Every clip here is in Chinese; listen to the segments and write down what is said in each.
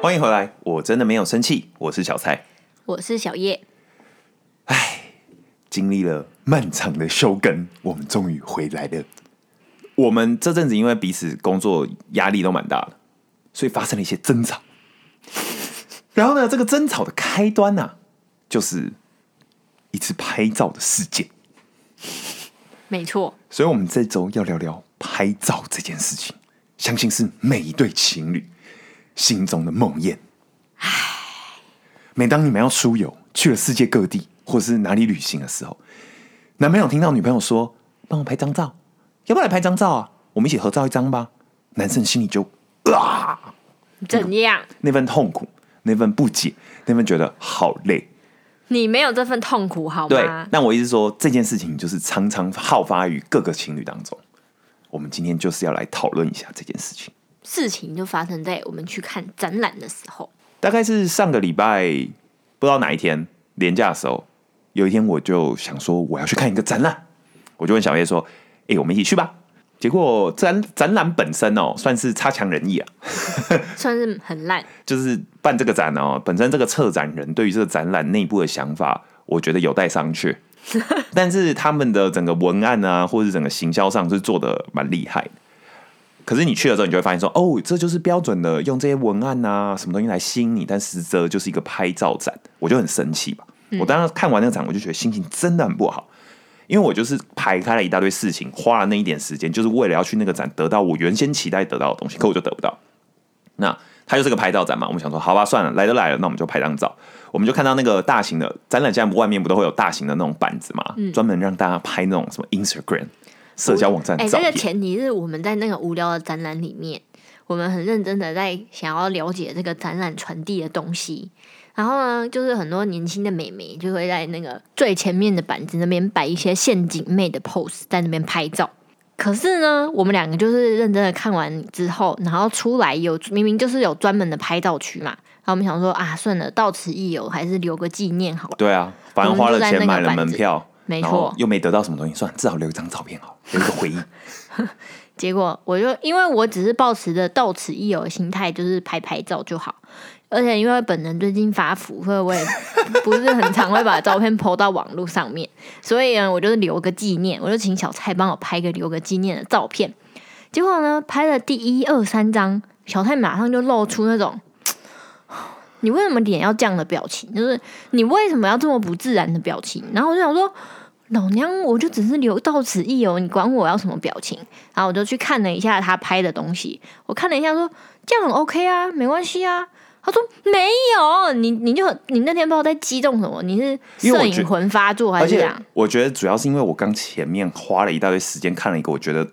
欢迎回来，我真的没有生气，我是小蔡。我是小叶，经历了漫长的休更，我们终于回来了。我们这阵子因为彼此工作压力都蛮大的，所以发生了一些争吵。然后呢，这个争吵的开端呢、就是一次拍照的事件。没错，所以，我们这周要聊聊拍照这件事情，相信是每一对情侣心中的梦魇。每当你们要出游，去了世界各地或是哪里旅行的时候，男朋友听到女朋友说：“帮我拍张照，要不要来拍张照啊？我们一起合照一张吧。”男生心里就啊，怎样？那份痛苦，那份不解，那份觉得好累。你没有这份痛苦好吗对吗？，那我意思是说，这件事情就是常常好发于各个情侣当中。我们今天就是要来讨论一下这件事情。事情就发生在我们去看展览的时候。大概是上个礼拜不知道哪一天年假的时候，有一天我就想说我要去看一个展览，我就问小叶说：“哎、我们一起去吧。”结果展展览本身哦，算是差强人意啊，算是很烂，就是办这个展哦，本身这个策展人对于这个展览内部的想法，我觉得有待商榷。但是他们的整个文案啊，或者是整个行销上是做的蛮厉害的。可是你去了之后，你就会发现说，哦，这就是标准的用这些文案啊，什么东西来吸引你，但实则就是一个拍照展，我就很生气吧。我当时看完那个展，我就觉得心情真的很不好，因为我就是排开了一大堆事情，花了那一点时间，就是为了要去那个展得到我原先期待得到的东西，可我就得不到。那它就是个拍照展嘛，我们想说，好吧，算了，来都来了，那我们就拍张照。我们就看到那个大型的展览，现在外面不都会有大型的那种板子嘛，专、门让大家拍那种什么 Instagram 社交网站哎、照片。这个前提是我们在那个无聊的展览里面，我们很认真的在想要了解这个展览传递的东西。然后呢，就是很多年轻的美眉就会在那个最前面的板子那边摆一些陷阱妹的 pose，在那边拍照。可是呢，我们两个就是认真的看完之后，然后出来有明明就是有专门的拍照区嘛，然后我们想说啊，算了，到此一游，还是留个纪念好了。对啊，反正花了钱买了门票，没错，又没得到什么东西，算了，至少留一张照片好，留一个回忆。结果我就因为我只是抱持着到此一游的心态，就是拍拍照就好。而且因为本人最近发福，所以我也不是很常会把照片 PO 到网络上面，所以呢，我就是留个纪念，我就请小蔡帮我拍个留个纪念的照片。结果呢，拍了第一二三张，小蔡马上就露出那种。你为什么脸要这样的表情？就是你为什么要这么不自然的表情？然后我就想说，老娘我就只是留到此一游，你管我要什么表情？然后我就去看了一下他拍的东西，我看了一下说这样很 OK 啊，没关系啊。他说没有，你你就你那天不知道在激动什么，你是摄影魂发作还是这样？我觉得主要是因为我刚前面花了一大堆时间看了一个我觉得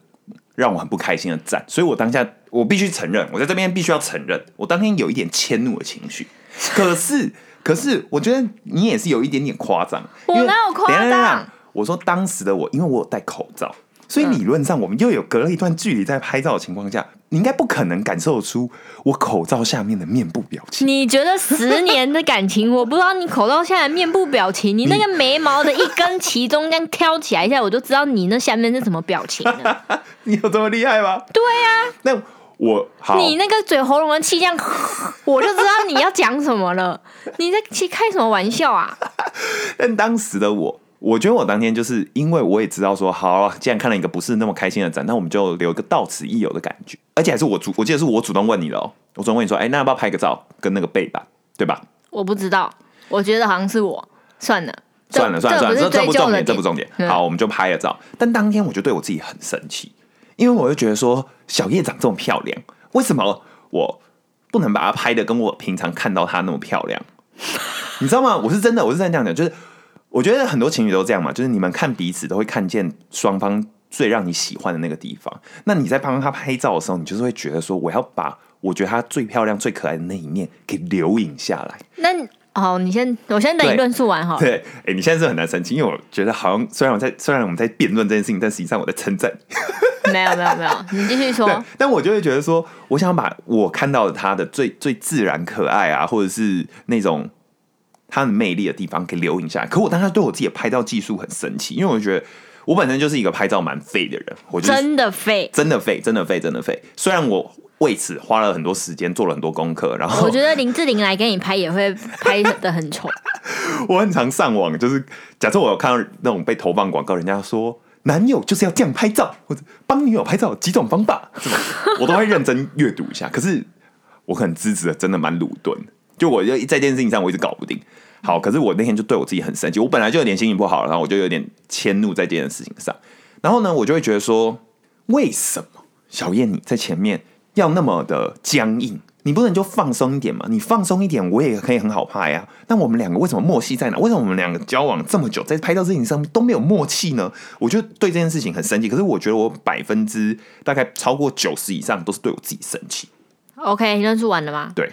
让我很不开心的展，所以我当下我必须承认，我在这边必须要承认，我当天有一点迁怒的情绪。可是，可是我觉得你也是有一点点夸张。我哪有夸张我说当时的我，因为我有戴口罩。所以理论上，我们又有隔了一段距离，在拍照的情况下，你应该不可能感受出我口罩下面的面部表情。你觉得十年的感情，我不知道你口罩下的面部表情，你那个眉毛的一根其中这样挑起来一下，我就知道你那下面是什么表情了。你有这么厉害吗？对呀、那我好，你那个嘴喉咙的气这样，我就知道你要讲什么了。你在开什么玩笑啊？但当时的我，我觉得我当天就是因为我也知道说，好、啊，既然看了一个不是那么开心的展，那我们就留一个到此一游的感觉，而且还是我主，我记得是我主动问你的哦，我主动问你说，哎、那要不要拍个照跟那个背板，对吧？我不知道，我觉得好像是我。算了，算了算了算了，这这不重点，这不重点。嗯好，我们就拍了照。但当天我就对我自己很生气，因为我就觉得说，小叶长这么漂亮，为什么我不能把她拍的跟我平常看到她那么漂亮？你知道吗？我是真的，我是真的这样讲，就是我觉得很多情侣都这样嘛，就是你们看彼此都会看见双方最让你喜欢的那个地方。那你在帮他拍照的时候，你就是会觉得说，我要把我觉得他最漂亮、最可爱的那一面给留影下来。那你好，你先，我先等你对论述完哈。对，哎、你现在是很难生气，因为我觉得好像虽然我在虽然我们在辩论这件事情，但实际上我在称赞你。没有没有没有，你继续对说。，但我就会觉得说，我想把我看到的他的最最自然可爱啊，或者是那种他的魅力的地方给留影下来。可我当时对我自己的拍照技术很生气，因为我觉得我本身就是一个拍照蛮废的人，我就是真的废。真的废，真的废，真的废。虽然我为此花了很多时间，做了很多功课，然后我觉得林志玲来给你拍也会拍的很丑。我很常上网，就是假设我有看到那种被投放广告，人家说男友就是要这样拍照，或者帮女友拍照有几种方法，这种我都会认真阅读一下。可是我很支持的，真的蛮鲁钝的，就我就在这件事情上我一直搞不定。好，可是我那天就对我自己很生气，我本来就有点心情不好，然后我就有点迁怒在这件事情上。然后呢，我就会觉得说，为什么小燕你在前面要那么的僵硬？你不能就放松一点吗？你放松一点，我也可以很好拍啊。那我们两个为什么默契在哪？为什么我们两个交往这么久，在拍照事情上面都没有默契呢？我就对这件事情很生气。可是我觉得我百分之大概超过九十以上都是对我自己生气。OK，你认识完了吗？对，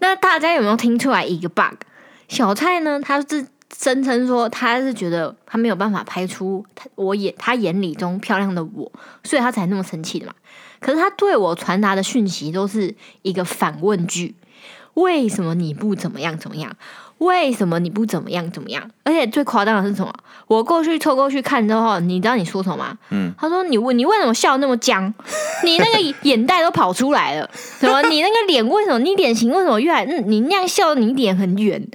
那大家有没有听出来一个 bug？小蔡呢，他是声称说他是觉得他没有办法拍出他我眼他眼里中漂亮的我，所以他才那么生气的嘛。可是他对我传达的讯息都是一个反问句：为什么你不怎么样怎么样？为什么你不怎么样怎么样？而且最夸张的是什么？我过去凑过去看之后，你知道你说什么吗？嗯，他说你问你为什么笑那么僵？你那个眼袋都跑出来了，什么？你那个脸为什么？你脸型为什么越来？嗯你那样笑，你脸很圆。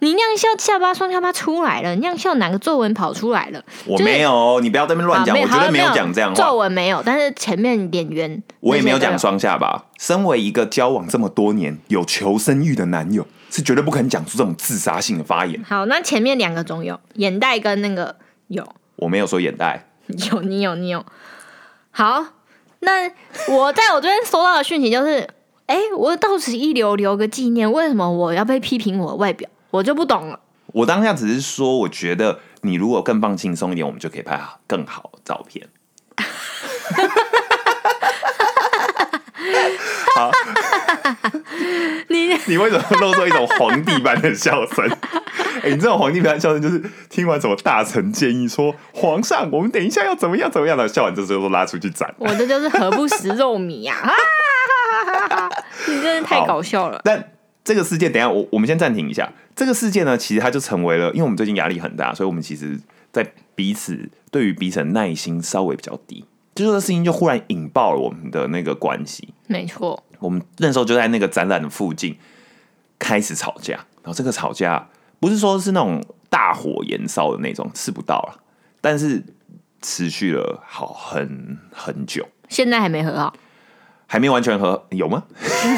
你那样笑，下巴双下巴出来了，你那样笑，哪个皱纹跑出来了？我就是没有，你不要在那边乱讲，啊我绝对没有好讲这样皱话。纹没有，但是前面脸圆，我也没有讲双下巴。身为一个交往这么多年、有求生欲的男友，是绝对不可能讲出这种自杀性的发言。好，那前面两个总有眼袋跟那个有我没有说眼袋，有你有你有。好，那我在我这边收到的讯息就是，哎、我到此一留留个纪念，为什么我要被批评我的外表？我就不懂了。我当下只是说，我觉得你如果更放轻松一点，我们就可以拍好更好的照片。好，你你为什么露出一种皇帝般的笑声？哎、你这种皇帝般的笑声，就是听完什么大臣建议说，皇上，我们等一下要怎么样怎么样的，笑完这时候都拉出去斩。我这就是何不食肉糜呀、啊！你真是太搞笑了。但这个事件，等一下我我们先暂停一下。这个事件呢，其实它就成为了，因为我们最近压力很大，所以我们其实，在彼此对于彼此的耐心稍微比较低。就这个事情就忽然引爆了我们的那个关系。没错，我们那时候就在那个展览的附近开始吵架，然后这个吵架不是说是那种大火燃烧的那种，吃不到了，但是持续了好很很久，现在还没和好，还没完全和有吗？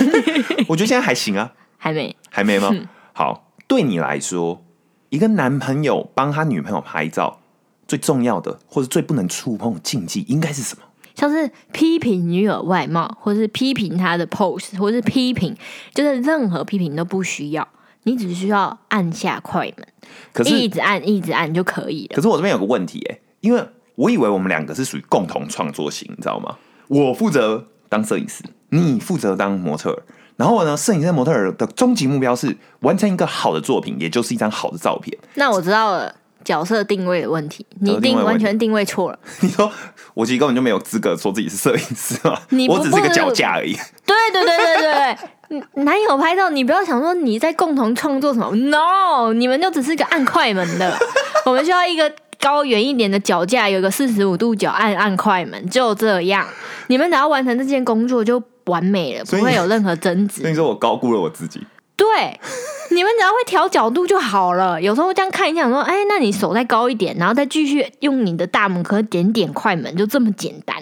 我觉得现在还行啊，还没。还没吗？好，对你来说，一个男朋友帮他女朋友拍照，最重要的或者最不能触碰的禁忌应该是什么？像是批评女友外貌，或是批评她的 pose，或是批评，就是任何批评都不需要，你只需要按下快门，可是一直按一直按就可以了。可是我这边有个问题哎、因为我以为我们两个是属于共同创作型，你知道吗？我负责当摄影师，你负责当模特儿。然后呢，摄影师、模特儿的终极目标是完成一个好的作品，也就是一张好的照片。那我知道了角色定位的问题，你定角色定完全定位错了。你说我其实根本就没有资格说自己是摄影师嘛，你不我只是个脚架而已。对对对对对男友拍照，你不要想说你在共同创作什么，no，你们就只是个按快门的，我们需要一个高远一点的脚架，有个四十五度角按按快门，就这样，你们只要完成这件工作就完美了，不会有任何争执所以。说我高估了我自己。对，你们只要会调角度就好了。有时候这样看一下，说，哎，那你手再高一点，然后再继续用你的大拇哥点点快门，就这么简单。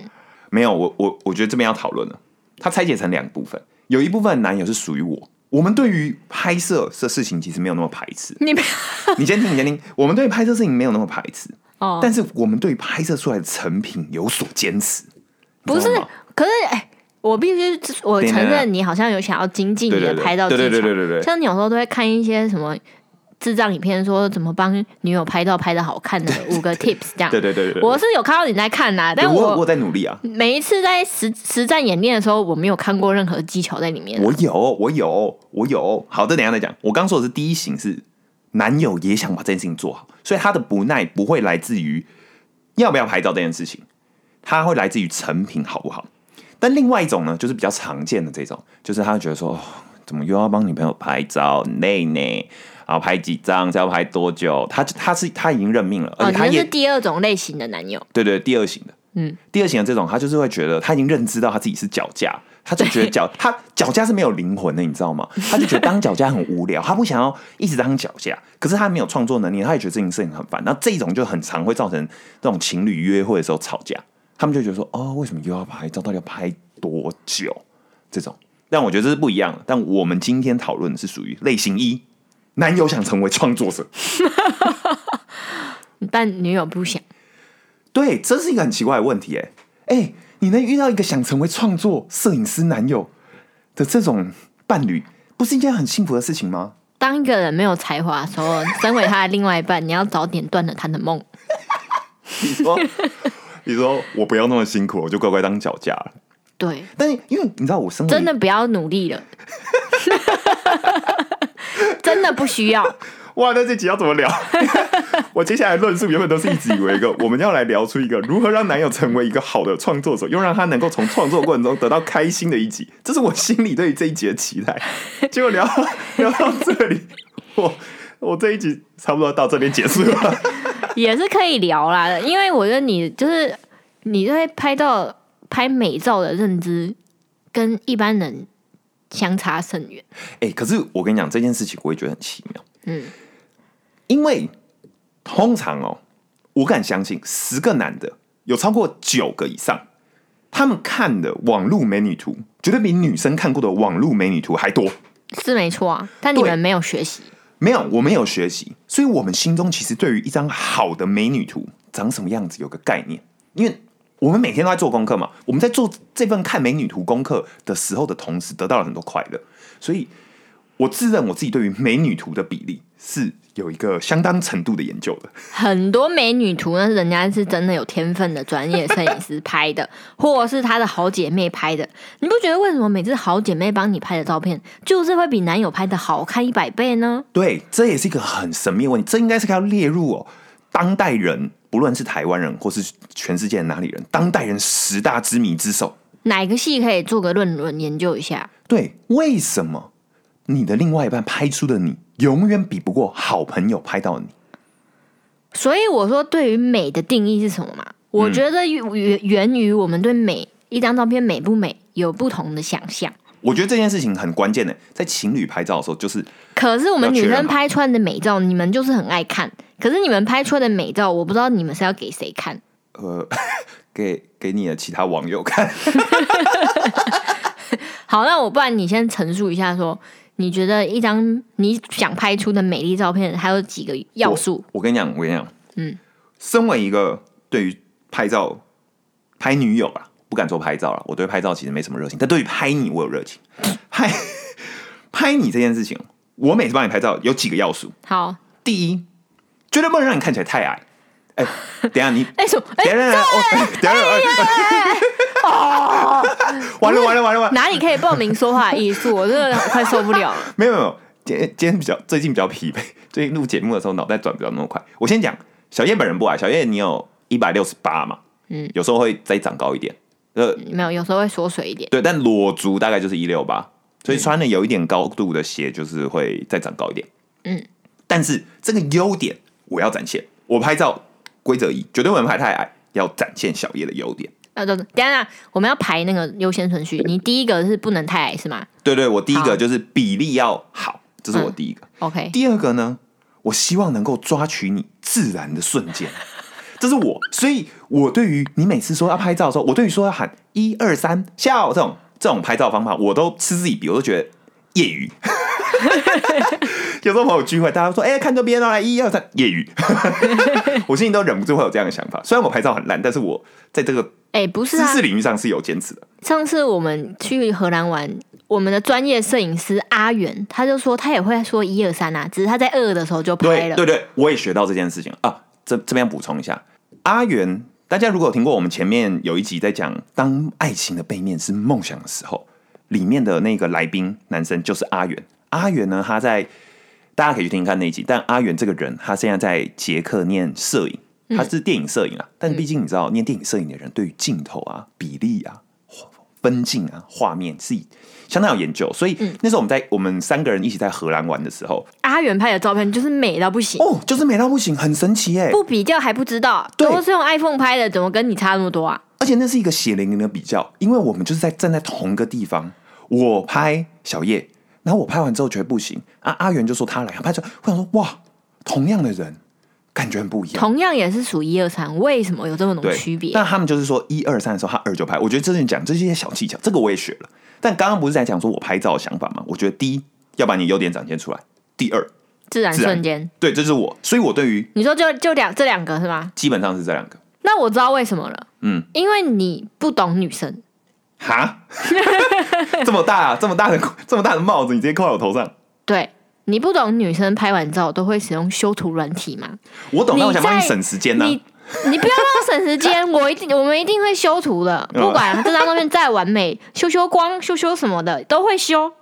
没有，我我我觉得这边要讨论了。它拆解成两部分，有一部分男友是属于我，我们对于拍摄这事情其实没有那么排斥。你们你先听，你先听，我们对拍摄事情没有那么排斥，哦，但是我们对拍摄出来的成品有所坚持。不是可是哎、我必须，我承认你好像有想要精进你的拍照技巧，对对对对对对像你有时候都会看一些什么智障影片，说怎么帮女友拍照拍的好看的五个 tips 这样。对对对我是有看到你在看呐、但我我我在努力啊，每一次在实实战演练的时候，我没有看过任何技巧在里面。我有我有我有。好，的等一下再讲。我刚说的是第一型是男友也想把这件事情做好，所以他的不耐不会来自于要不要拍照这件事情，他会来自于成品好不好。但另外一种呢，就是比较常见的这种，就是他会觉得说，哦、怎么又要帮女朋友拍照，很累呢？然后拍几张，要拍多久，他他是他已经认命了，而哦，且他是第二种类型的男友，对对第二型的，嗯，第二型的这种，他就是会觉得他已经认知到他自己是脚架，他就觉得脚 他脚架是没有灵魂的，你知道吗？他就觉得 当脚架很无聊，他不想要一直当脚架，可是他没有创作能力，他也觉得这件事情很烦。那这种就很常会造成这种情侣约会的时候吵架，他们就觉得说，哦，为什么又要拍照？到底要拍多久？这种，但我觉得这是不一样的。但我们今天讨论的是属于类型一，男友想成为创作者。但女友不想。对，这是一个很奇怪的问题，哎哎，你能遇到一个想成为创作摄影师男友的这种伴侣，不是一件很幸福的事情吗？当一个人没有才华的时候，身为他的另外一半，你要早点断了他的梦。你说，你说我不要那么辛苦，我就乖乖当脚架了。对，但是因为你知道，我生活真的不要努力了，真的不需要。哇，那这集要怎么聊？我接下来论述原本都是一直以为一个我们要来聊出一个如何让男友成为一个好的创作者，又让他能够从创作过程中得到开心的一集，这是我心里对于这一集的期待。结果聊聊到这里，我我这一集差不多到这边结束了。也是可以聊啦，因为我觉得你就是你对拍到拍美照的认知跟一般人相差甚远。哎、可是我跟你讲这件事情，我也觉得很奇妙。嗯，因为通常哦，我敢相信十个男的有超过九个以上，他们看的网络美女图绝对比女生看过的网络美女图还多。是没错啊，但你们没有学习。没有，我没有学习，所以我们心中其实对于一张好的美女图长什么样子有个概念，因为我们每天都在做功课嘛。我们在做这份看美女图功课的时候的同时，得到了很多快乐，所以我自认我自己对于美女图的比例是有一个相当程度的研究的。很多美女图呢，人家是真的有天分的专业摄影师拍的，或是她的好姐妹拍的。你不觉得为什么每次好姐妹帮你拍的照片，就是会比男友拍的好看一百倍呢？对，这也是一个很神秘的问题，这应该是要列入哦，当代人不论是台湾人或是全世界哪里人，当代人十大之谜之首。哪个系可以做个论文研究一下？对，为什么你的另外一半拍出的你，永远比不过好朋友拍到你？所以我说，对于美的定义是什么嘛？我觉得源源于我们对美一张照片美不美有不同的想象。我觉得这件事情很关键的，在情侣拍照的时候，就是可是我们女生拍出来的美照，你们就是很爱看。可是你们拍出来的美照，我不知道你们是要给谁看。呃，给给你的其他网友看。好，那我不然你先陈述一下说你觉得一张你想拍出的美丽照片，还有几个要素？我跟你讲，我跟你讲，嗯，身为一个对于拍照拍女友啊，不敢说拍照了，我对拍照其实没什么热情，但对于拍你我有热情。拍拍你这件事情，我每次帮你拍照有几个要素。好，第一，绝对不能让你看起来太矮。哎、等下你，哎、等下等一下，哦等下，哦，完了完了完了完了，哪里可以报名说话艺术？我真的快受不了了。没有没有，今天今天比较最近比较疲惫，最近录节目的时候脑袋转不了那么快。我先讲小叶本人不矮，小叶你有一百六十八嘛，嗯，有时候会再长高一点，呃，没有，有时候会缩水一点。对，但裸足大概就是一六八，所以穿的有一点高度的鞋就是会再长高一点，嗯，但是这个优点我要展现，我拍照规则一，绝对不能拍太矮，要展现小叶的优点。呃，等等下，我们要排那个优先顺序。你第一个是不能太矮是吗对对，我第一个就是比例要好，这是我第一个。？OK，第二个呢，我希望能够抓取你自然的瞬间，这是我，所以我对于你每次说要拍照的时候，我对于说要喊一二三笑这种这种拍照方法，我都嗤之以鼻，我都觉得业余。有时候朋友聚会，大家说：“哎、看这边哦，来一二三，业余。” 我心里都忍不住会有这样的想法。虽然我拍照很烂，但是我在这个哎、不是啊知识，领域上是有坚持的。上次我们去荷兰玩，我们的专业摄影师阿元他就说他也会说一二三啊，只是他在二的时候就拍了。对对对，我也学到这件事情啊。这这边补充一下，阿元，大家如果有听过我们前面有一集在讲当爱情的背面是梦想的时候，里面的那个来宾男生就是阿元。阿元呢，他在大家可以去听听看那一集。但阿元这个人，他现在在捷克念摄影，他是电影摄影啊。但毕竟你知道，念电影摄影的人对于镜头啊、比例啊，分镜啊、画面是相当有研究，所以嗯那时候我们在我们三个人一起在荷兰玩的时候，阿元拍的照片就是美到不行，哦，就是美到不行，很神奇哎！不比较还不知道，对都是用 iPhone 拍的，怎么跟你差那么多啊？而且那是一个血淋淋的比较，因为我们就是在站在同一个地方，我拍小叶，然后我拍完之后觉得不行，啊，阿元就说他来，他拍出来，我想说哇，同样的人，感觉很不一样。同样也是数一二三，为什么有这么多对，区别？那他们就是说一二三的时候，他二就拍。我觉得这是讲这些小技巧，这个我也学了。但刚刚不是在讲说我拍照的想法吗？我觉得第一要把你优点展现出来，第二，自然自然瞬间，对，这是我，所以我对于你说就就两这两个是吗？基本上是这两个。那我知道为什么了，嗯，因为你不懂女生，哈，这么大、啊这么大的这么大的帽子，你直接扣在我头上。对你不懂女生拍完照都会使用修图软体吗？我懂，但我想帮你省时间呢、你你不要让我省时间，我一定我们一定会修图的，嗯 不管这张照片再完美，修修光、修修什么的都会修。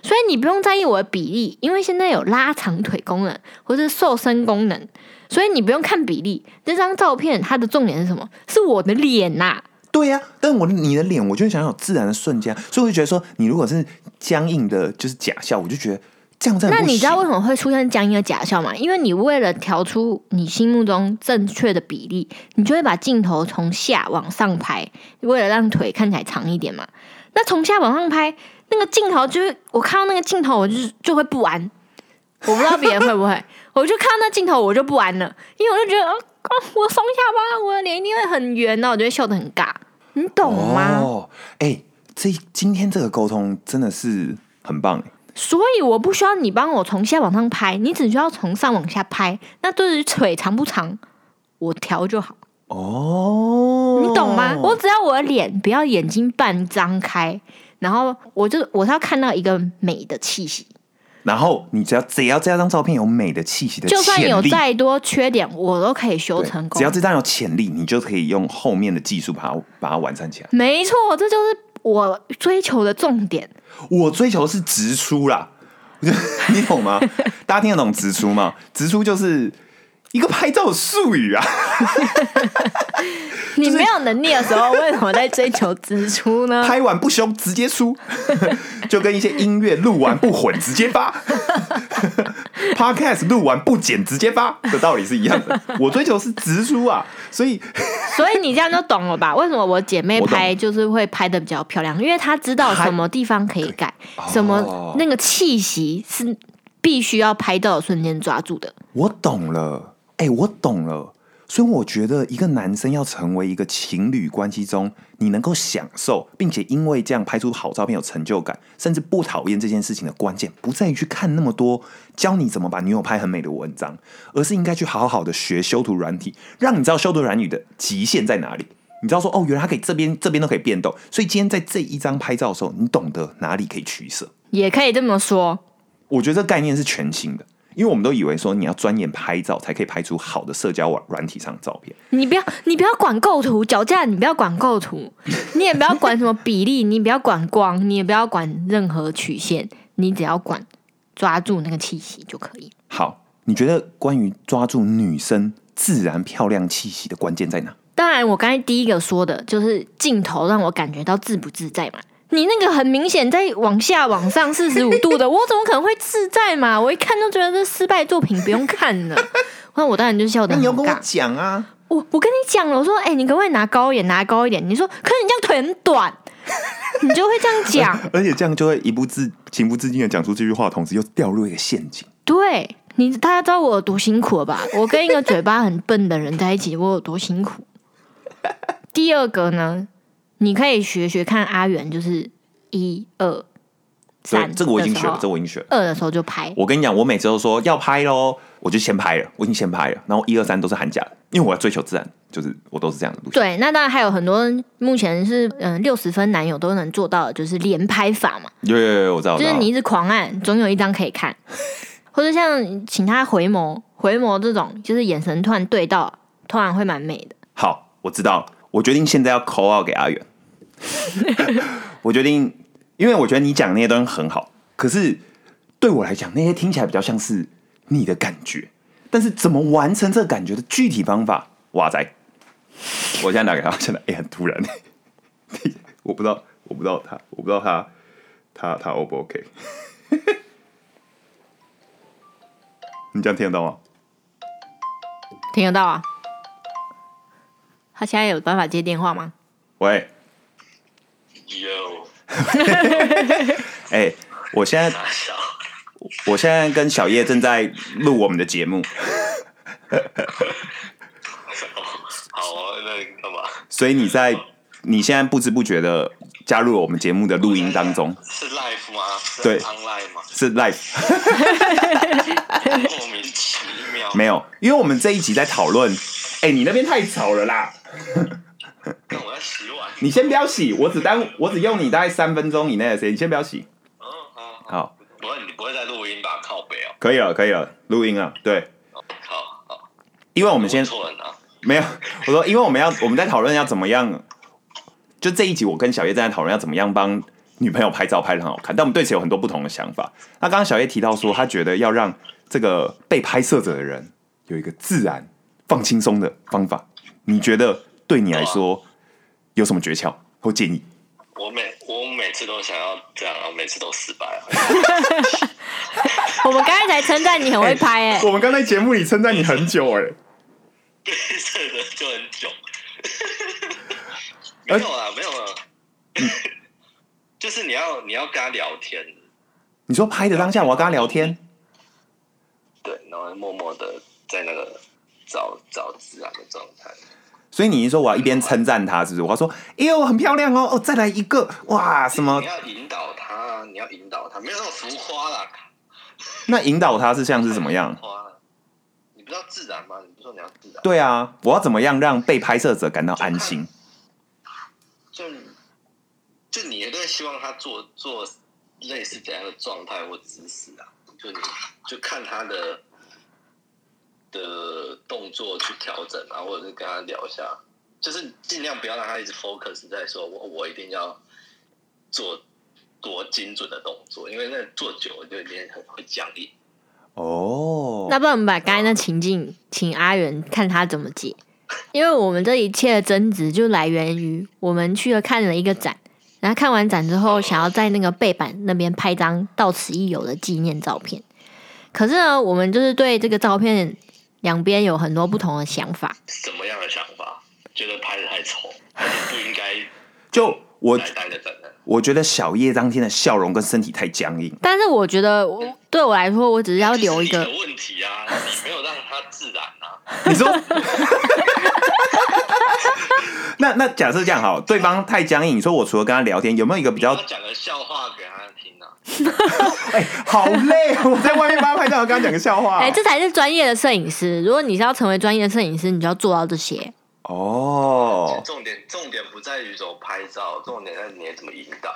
所以你不用在意我的比例，因为现在有拉长腿功能或是瘦身功能，所以你不用看比例。这张照片它的重点是什么？是我的脸呐、对呀、但我你的脸，我就想要有自然的瞬间，所以我就觉得说，你如果是僵硬的，就是假笑，我就觉得这样真的不那你知道为什么会出现僵硬的假笑吗？因为你为了调出你心目中正确的比例，你就会把镜头从下往上拍，为了让腿看起来长一点嘛。那从下往上拍，那个镜头就是我看到那个镜头，我就是就会不安。我不知道别人会不会，我就看到那镜头我就不安了，因为我就觉得，我松下巴，我的脸一定会很圆，然后我就会笑得很尬，你懂吗？哦，哎、这今天这个沟通真的是很棒哎。所以我不需要你帮我从下往上拍，你只需要从上往下拍。那对于腿长不长，我调就好，哦，你懂吗？我只要我的脸不要眼睛半张开，然后我就我是要看到一个美的气息，然后你只要只要这张照片有美的气息的就算有再多缺点，我都可以修成功。只要这张有潜力，你就可以用后面的技术把它把它完善起来。没错，这就是我追求的重点。我追求的是直出啦，你懂吗？大家听得懂直出吗？直出就是一个拍照的术语啊。你没有能力的时候，为什么在追求直出呢？拍完不凶，直接出，就跟一些音乐录完不混，直接发；Podcast 录完不剪，直接发的道理是一样的。我追求是直出啊，所以所以你这样就懂了吧？为什么我姐妹拍就是会拍的比较漂亮？因为她知道什么地方可以改，什哦么那个气息是必须要拍到的瞬间抓住的。我懂了，哎、我懂了。所以我觉得一个男生要成为一个情侣关系中，你能够享受，并且因为这样拍出好照片有成就感，甚至不讨厌这件事情的关键，不在于去看那么多教你怎么把女友拍很美的文章，而是应该去好好的学修图软体，让你知道修图软体的极限在哪里。你知道说哦，原来它可以这边这边都可以变动，所以今天在这一张拍照的时候，你懂得哪里可以取舍。也可以这么说，我觉得这概念是全新的，因为我们都以为说你要专研拍照才可以拍出好的社交软软体上的照片。你不要你不要管构图脚架，你不要管构图，你也不要管什么比例，你不要管光，你也不要管任何曲线，你只要管抓住那个气息就可以。好，你觉得关于抓住女生自然漂亮气息的关键在哪？当然，我刚才第一个说的就是镜头让我感觉到自不自在嘛。你那个很明显在往下、往上四十五度的，我怎么可能会自在嘛？我一看就觉得这失败作品不用看了。那我当然就笑得你要跟我尬。讲啊！我我跟你讲了，我说，哎、你可不可以拿高一点，拿高一点？你说，可是你这样腿很短，你就会这样讲。而且这样就会一不自情不自禁的讲出这句话，同时又掉入一个陷阱。对你，大家知道我有多辛苦了吧？我跟一个嘴巴很笨的人在一起，我有多辛苦。第二个呢，你可以学学看阿元，就是一二对三，，这个我已经学了，这我已经学了。二的时候就拍。我跟你讲，我每次都说要拍喽，我就先拍了，我已经先拍了，然后一二三都是寒假的，因为我要追求自然，就是我都是这样的路线。对，那当然还有很多目前是嗯六十分男友都能做到的，就是连拍法嘛，有有有，我知道，我知道就是你一直狂按，总有一张可以看，或者像请他回眸，回眸这种，就是眼神突然对到，突然会蛮美的。好，我知道了，我决定现在要 call out 给阿远。我决定，因为我觉得你讲那些东西很好，可是对我来讲，那些听起来比较像是你的感觉，但是怎么完成这个感觉的具体方法，哇塞！我现在打给他，现在 哎、很突然，我不知道，我不知道他，我不知道他，他他 O 不 OK？你这样听得到吗？听得到啊？他现在有办法接电话吗？喂，有哎、我现在，我现在跟小叶正在录我们的节目，好啊，那你干嘛？所以你在你现在不知不觉的加入了我们节目的录音当中，是 live 吗？是对 online 吗？是 live 莫名其妙。没有，因为我们这一集在讨论，哎、你那边太吵了啦，要洗碗。你先不要洗，我只耽误我只用你大概三分钟以内的时间，你先不要洗，嗯，好，好，不会，你不会再录音吧？靠北哦。可以了，可以了，录音了，对，好好，因为我们先错人啊。没有，我说，因为我们要我们在讨论要怎么样，就这一集我跟小叶正在讨论要怎么样帮女朋友拍照拍的很好看，但我们对此有很多不同的想法。那刚刚小叶提到说，他觉得要让这个被拍摄者的人有一个自然放轻松的方法，你觉得对你来说有什么诀窍或建议？我每我每次都想要这样，然后每次都失败了。我们刚才才称赞你很会拍哎、我们刚才节目里称赞你很久哎、对，这个就很久。没有啦，没有啦。就是你要你要跟他聊天，你说拍的当下我要跟他聊天，对，然后默默的在那个找找自然的状态。所以你一说我要一边称赞他，是不是？我要说，哎呦，很漂亮哦，哦，再来一个，哇，什么你？要引导他，你要引导他，没有那么浮夸啦。那引导他是像是怎么样你不知道自然吗？你不说你要自然？对啊，我要怎么样让被拍摄者感到安心？就就你也希望他做做类似怎样的状态或姿势啊？就你就看他的的动作去调整啊，或者是跟他聊一下，就是尽量不要让他一直 focus 在说我我一定要做多精准的动作，因为那做久了就已经很会僵硬。哦，那不然我们把刚才那情境请阿元看他怎么解，因为我们这一切的争执就来源于我们去了看了一个展，然后看完展之后想要在那个背板那边拍张到此一游的纪念照片，可是呢，我们就是对这个照片两边有很多不同的想法。什么样的想法？觉得拍的太丑，还是不应该 就我来待的展览？我觉得小叶当天的笑容跟身体太僵硬，但是我觉得我对我来说，我只是要留一个问题啊，你没有让他自然啊。你说？那那假设这样好，对方太僵硬，你说我除了跟他聊天，有没有一个比较讲个笑话给他 哎、好累哦？我在外面帮他拍照，跟他讲个笑话。哎、这才是专业的摄影师。如果你是要成为专业的摄影师，你就要做到这些。哦重点重点不在于怎么拍照，重点在你怎么引导。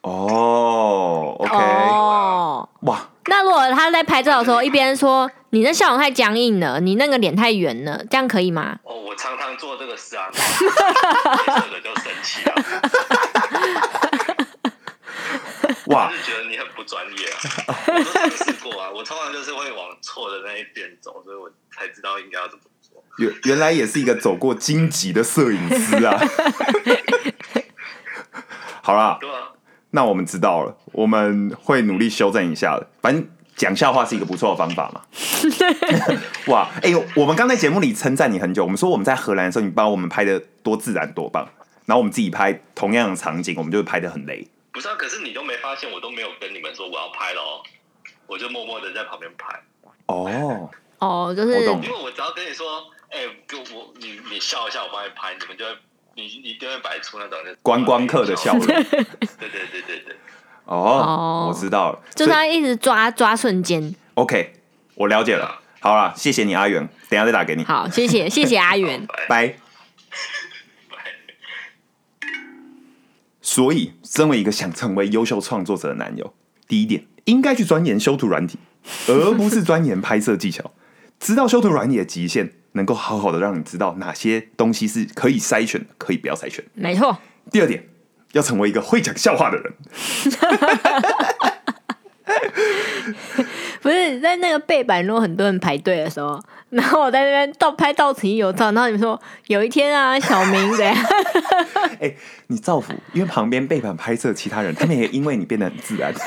哦，OK，、哦，哇，那如果他在拍照的时候一边说你那笑容太僵硬了，你那个脸太圆了，这样可以吗？哦，我常常做这个事啊，拍摄的就生气啊，哇我是觉得你很不专业啊。我都尝试过啊，我通常就是会往错的那一边走，所以我才知道应该要怎么做。原原来也是一个走过荆棘的摄影师啊。好啦，啊，那我们知道了，我们会努力修正一下的。反正讲笑话是一个不错的方法嘛。哇，哎、呦，我们刚在节目里称赞你很久，我们说我们在荷兰的时候，你帮我们拍的多自然多棒，然后我们自己拍同样的场景，我们就会拍的很雷。不是啊，可是你都没发现，我都没有跟你们说我要拍了哦，我就默默的在旁边拍，哦，哦，就是因为我只要跟你说，哎、给我你你笑一下，我帮你拍，你们就会你你一定会摆出那种观光客的笑容。对对对对对，哦哦，我知道了，就是他一直抓抓瞬间。OK，我了解了。好了，谢谢你阿元，等下再打给你，好，谢谢谢谢阿元。拜所以，身为一个想成为优秀创作者的男友，第一点应该去钻研修图软体，而不是钻研拍摄技巧。知道修图软体的极限，能够好好的让你知道哪些东西是可以筛选的，可以不要筛选。没错，第二点，要成为一个会讲笑话的人。不是在那个背板，如果很多人排队的时候，然后我在那边倒拍到此一游照，然后你们说有一天啊，小明怎样？哎、你造福，因为旁边背板拍摄其他人，他们也因为你变得很自然。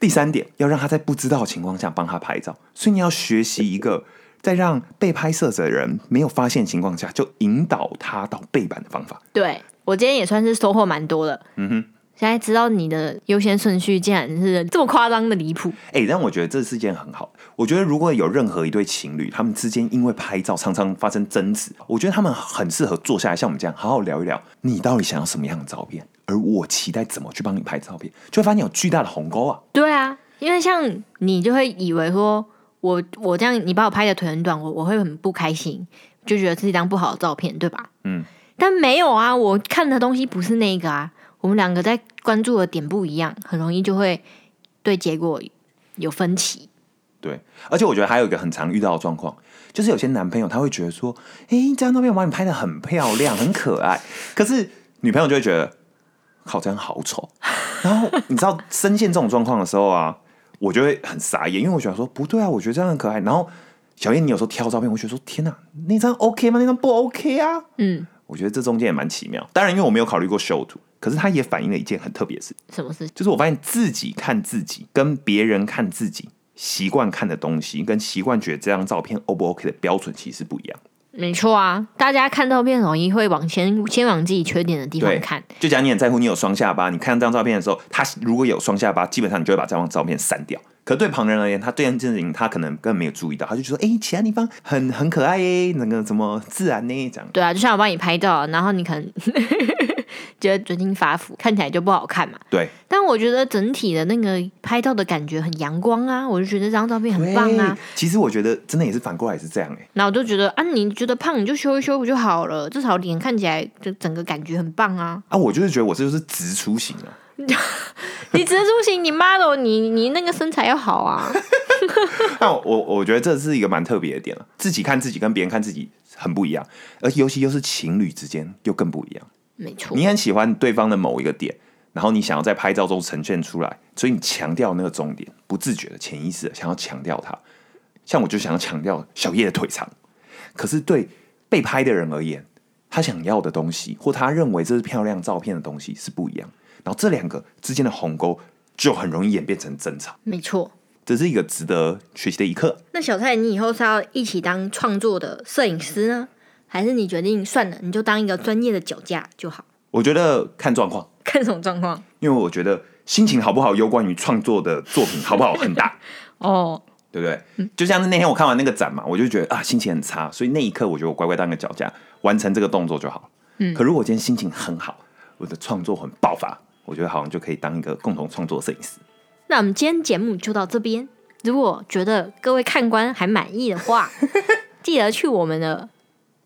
第三点，要让他在不知道的情况下帮他拍照，所以你要学习一个在让被拍摄者的人没有发现情况下，就引导他到背板的方法。对我今天也算是收获蛮多的。嗯哼。现在知道你的优先顺序竟然是这么夸张的离谱，哎、但我觉得这是件很好。我觉得如果有任何一对情侣，他们之间因为拍照常常发生争执，我觉得他们很适合坐下来，像我们这样好好聊一聊，你到底想要什么样的照片，而我期待怎么去帮你拍照片，就会发现有巨大的鸿沟啊。对啊，因为像你就会以为说我我这样你把我拍的腿很短，我我会很不开心，就觉得是一张不好的照片，对吧？嗯，但没有啊，我看的东西不是那个啊，我们两个在关注的点不一样，很容易就会对结果有分歧。对，而且我觉得还有一个很常遇到的状况，就是有些男朋友他会觉得说，哎、这张照片我把你拍的很漂亮、很可爱，可是女朋友就会觉得，靠，这样好丑。然后你知道深陷这种状况的时候啊，我就会很傻眼，因为我觉得说不对啊，我觉得这样很可爱。然后小燕，你有时候挑照片，我觉得说天哪，那张 OK 吗？那张不 OK 啊？嗯，我觉得这中间也蛮奇妙。当然，因为我没有考虑过修图，可是它也反映了一件很特别的事，什么事？就是我发现自己看自己跟别人看自己习惯看的东西，跟习惯觉得这张照片 O 不 OK 的标准其实不一样。没错啊，大家看照片容易会往前先往自己缺点的地方看。就假如你很在乎你有双下巴，你看这张照片的时候，他如果有双下巴，基本上你就会把这张照片删掉。可对旁人而言，他对这件事情他可能根本没有注意到，他就说：“哎、其他地方很很可爱耶，那个怎么自然呢？”这样对啊，就像我帮你拍照，然后你可能 觉得最近发福，看起来就不好看嘛。对，但我觉得整体的那个拍照的感觉很阳光啊，我就觉得这张照片很棒啊。其实我觉得真的也是反过来是这样哎。然后我就觉得啊，你觉得胖你就修一修不就好了？至少脸看起来就整个感觉很棒啊。啊，我就是觉得我这就是直出型啊。你直出型，你 model，你你那个身材要好啊。那我我我觉得这是一个蛮特别的点了，自己看自己跟别人看自己很不一样，而尤其又是情侣之间又更不一样。没错，你很喜欢对方的某一个点，然后你想要在拍照中呈现出来，所以你强调那个重点，不自觉的、潜意识的想要强调它。像我就想要强调小叶的腿长，可是对被拍的人而言，他想要的东西或他认为这是漂亮照片的东西是不一样，然后这两个之间的鸿沟就很容易演变成争吵。没错。这是一个值得学习的一课。那小蔡，你以后是要一起当创作的摄影师呢，还是你决定算了，你就当一个专业的脚架就好？我觉得看状况，看什么状况？因为我觉得心情好不好，有关于创作的作品好不好很大。哦，对不对？就像是那天我看完那个展嘛，我就觉得啊，心情很差，所以那一刻我觉得我乖乖当个脚架，完成这个动作就好。嗯，可如果今天心情很好，我的创作很爆发，我觉得好像就可以当一个共同创作摄影师。那我们今天节目就到这边。如果觉得各位看官还满意的话，记得去我们的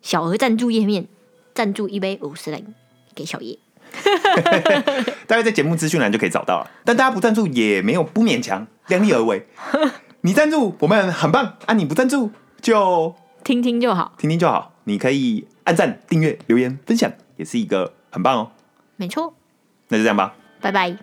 小额赞助页面赞助一杯五十零给小叶。大概在节目资讯栏就可以找到了，但大家不赞助也没有不勉强，量力而为。你赞助我们很棒啊，你不赞助就听听就好，听听就好。你可以按赞、订阅、留言、分享，也是一个很棒哦。没错。那就这样吧。拜拜。